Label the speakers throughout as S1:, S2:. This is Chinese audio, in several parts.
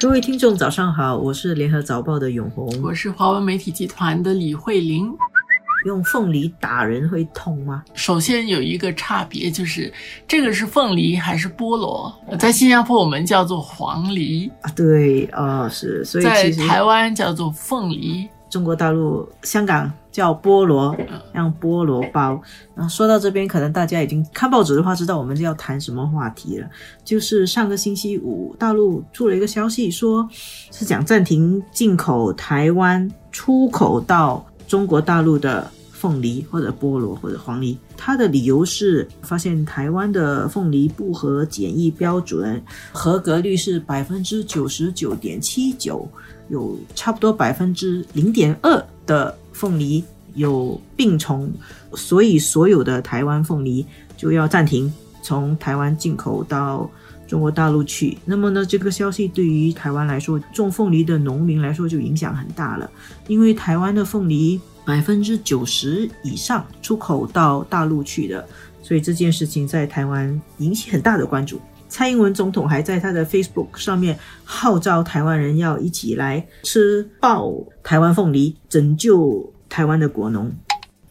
S1: 各位听众，早上好，我是联合早报的永红。
S2: 我是华文媒体集团的李慧玲。
S1: 用凤梨打人会痛吗？
S2: 首先有一个差别，就是这个是凤梨还是菠萝？在新加坡我们叫做黄梨
S1: 啊，对啊，是，所以
S2: 在台湾叫做凤梨。
S1: 中国大陆、香港叫菠萝，像菠萝包。然后说到这边，可能大家已经看报纸的话，知道我们要谈什么话题了。就是上个星期五，大陆出了一个消息，说是讲暂停进口台湾出口到中国大陆的凤梨或者菠萝或者黄梨。它的理由是发现台湾的凤梨不合检疫标准，合格率是百分之九十九点七九。有差不多百分之零点二的凤梨有病虫，所以所有的台湾凤梨就要暂停从台湾进口到中国大陆去。那么呢，这个消息对于台湾来说，种凤梨的农民来说就影响很大了，因为台湾的凤梨百分之九十以上出口到大陆去的，所以这件事情在台湾引起很大的关注。蔡英文总统还在他的 Facebook 上面号召台湾人要一起来吃爆台湾凤梨，拯救台湾的果农。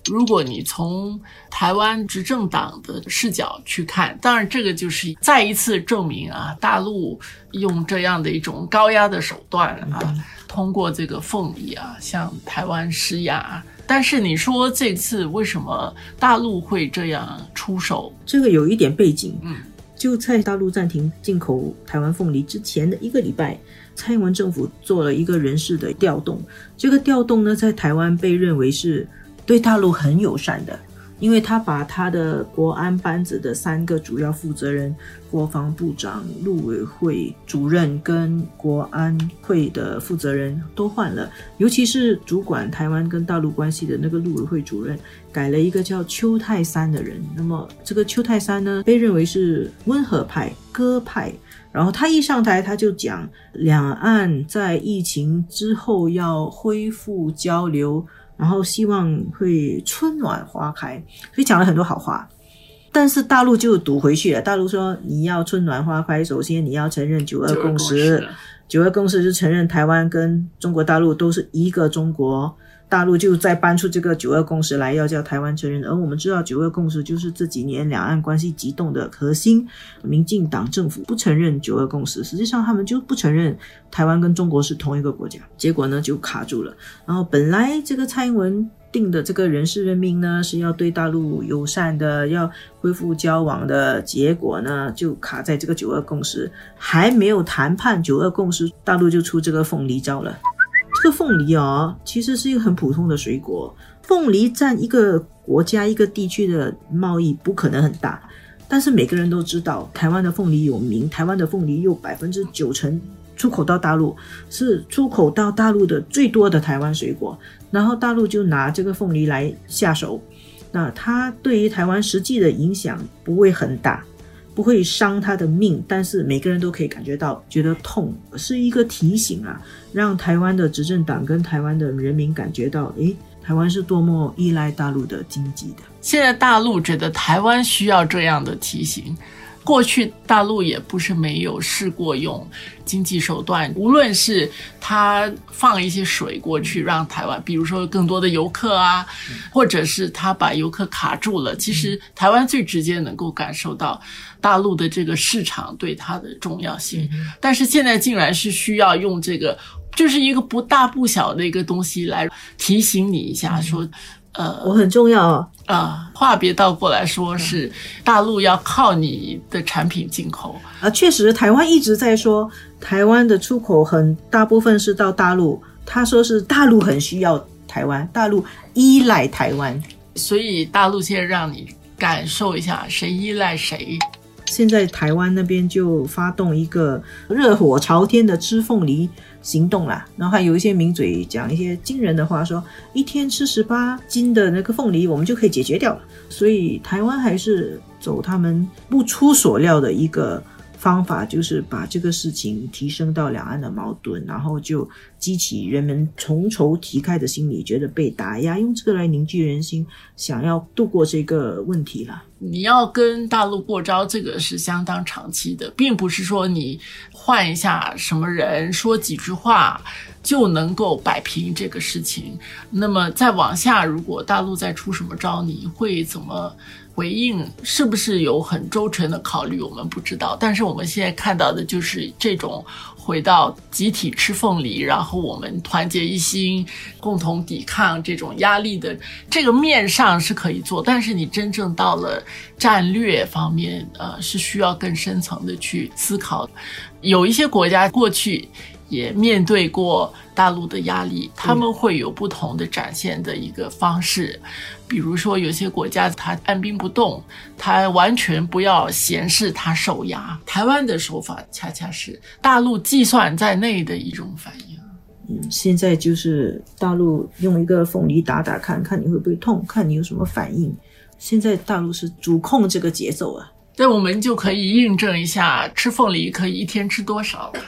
S2: 如果你从台湾执政党的视角去看，当然这个就是再一次证明啊，大陆用这样的一种高压的手段啊，通过这个凤梨啊向台湾施压。但是你说这次为什么大陆会这样出手？
S1: 这个有一点背景，嗯。就在大陆暂停进口台湾凤梨之前的一个礼拜，蔡英文政府做了一个人事的调动。这个调动呢，在台湾被认为是对大陆很友善的。因为他把他的国安班子的三个主要负责人，国防部长、陆委会主任跟国安会的负责人都换了，尤其是主管台湾跟大陆关系的那个陆委会主任，改了一个叫邱泰山的人。那么这个邱泰山呢，被认为是温和派、鸽派，然后他一上台他就讲，两岸在疫情之后要恢复交流。然后希望会春暖花开，所以讲了很多好话，但是大陆就赌回去了。大陆说你要春暖花开，首先你要承认九二共识，九二共识是承认台湾跟中国大陆都是一个中国。大陆就再搬出这个九二共识来，要叫台湾承认。而我们知道，九二共识就是这几年两岸关系急动的核心。民进党政府不承认九二共识，实际上他们就不承认台湾跟中国是同一个国家。结果呢，就卡住了。然后本来这个蔡英文定的这个人事任命呢，是要对大陆友善的，要恢复交往的。结果呢，就卡在这个九二共识还没有谈判九二共识，大陆就出这个凤梨招了。这个凤梨哦，其实是一个很普通的水果。凤梨占一个国家、一个地区的贸易不可能很大，但是每个人都知道，台湾的凤梨有名。台湾的凤梨有百分之九成出口到大陆，是出口到大陆的最多的台湾水果。然后大陆就拿这个凤梨来下手，那它对于台湾实际的影响不会很大。不会伤他的命，但是每个人都可以感觉到觉得痛，是一个提醒啊，让台湾的执政党跟台湾的人民感觉到，诶，台湾是多么依赖大陆的经济的。
S2: 现在大陆觉得台湾需要这样的提醒。过去大陆也不是没有试过用经济手段，无论是他放一些水过去让台湾，比如说更多的游客啊，或者是他把游客卡住了。其实台湾最直接能够感受到大陆的这个市场对它的重要性，但是现在竟然是需要用这个，就是一个不大不小的一个东西来提醒你一下，说。
S1: 呃，我很重要
S2: 啊。话别倒过来说，是大陆要靠你的产品进口
S1: 啊。确实，台湾一直在说，台湾的出口很大部分是到大陆。他说是大陆很需要台湾，大陆依赖台湾，
S2: 所以大陆现在让你感受一下谁依赖谁。
S1: 现在台湾那边就发动一个热火朝天的吃凤梨行动啦，然后还有一些名嘴讲一些惊人的话，说一天吃十八斤的那个凤梨，我们就可以解决掉了。所以台湾还是走他们不出所料的一个方法就是把这个事情提升到两岸的矛盾，然后就激起人们重仇提开的心理，觉得被打压，用这个来凝聚人心，想要度过这个问题了。
S2: 你要跟大陆过招，这个是相当长期的，并不是说你换一下什么人，说几句话就能够摆平这个事情。那么再往下，如果大陆再出什么招，你会怎么？回应是不是有很周全的考虑，我们不知道。但是我们现在看到的就是这种回到集体吃凤梨，然后我们团结一心，共同抵抗这种压力的这个面上是可以做，但是你真正到了战略方面，呃，是需要更深层的去思考。有一些国家过去。也面对过大陆的压力，他们会有不同的展现的一个方式。比如说，有些国家他按兵不动，他完全不要显示他受压。台湾的手法恰恰是大陆计算在内的一种反应。
S1: 嗯，现在就是大陆用一个凤梨打打看看你会不会痛，看你有什么反应。现在大陆是主控这个节奏啊，
S2: 那我们就可以印证一下，吃凤梨可以一天吃多少了。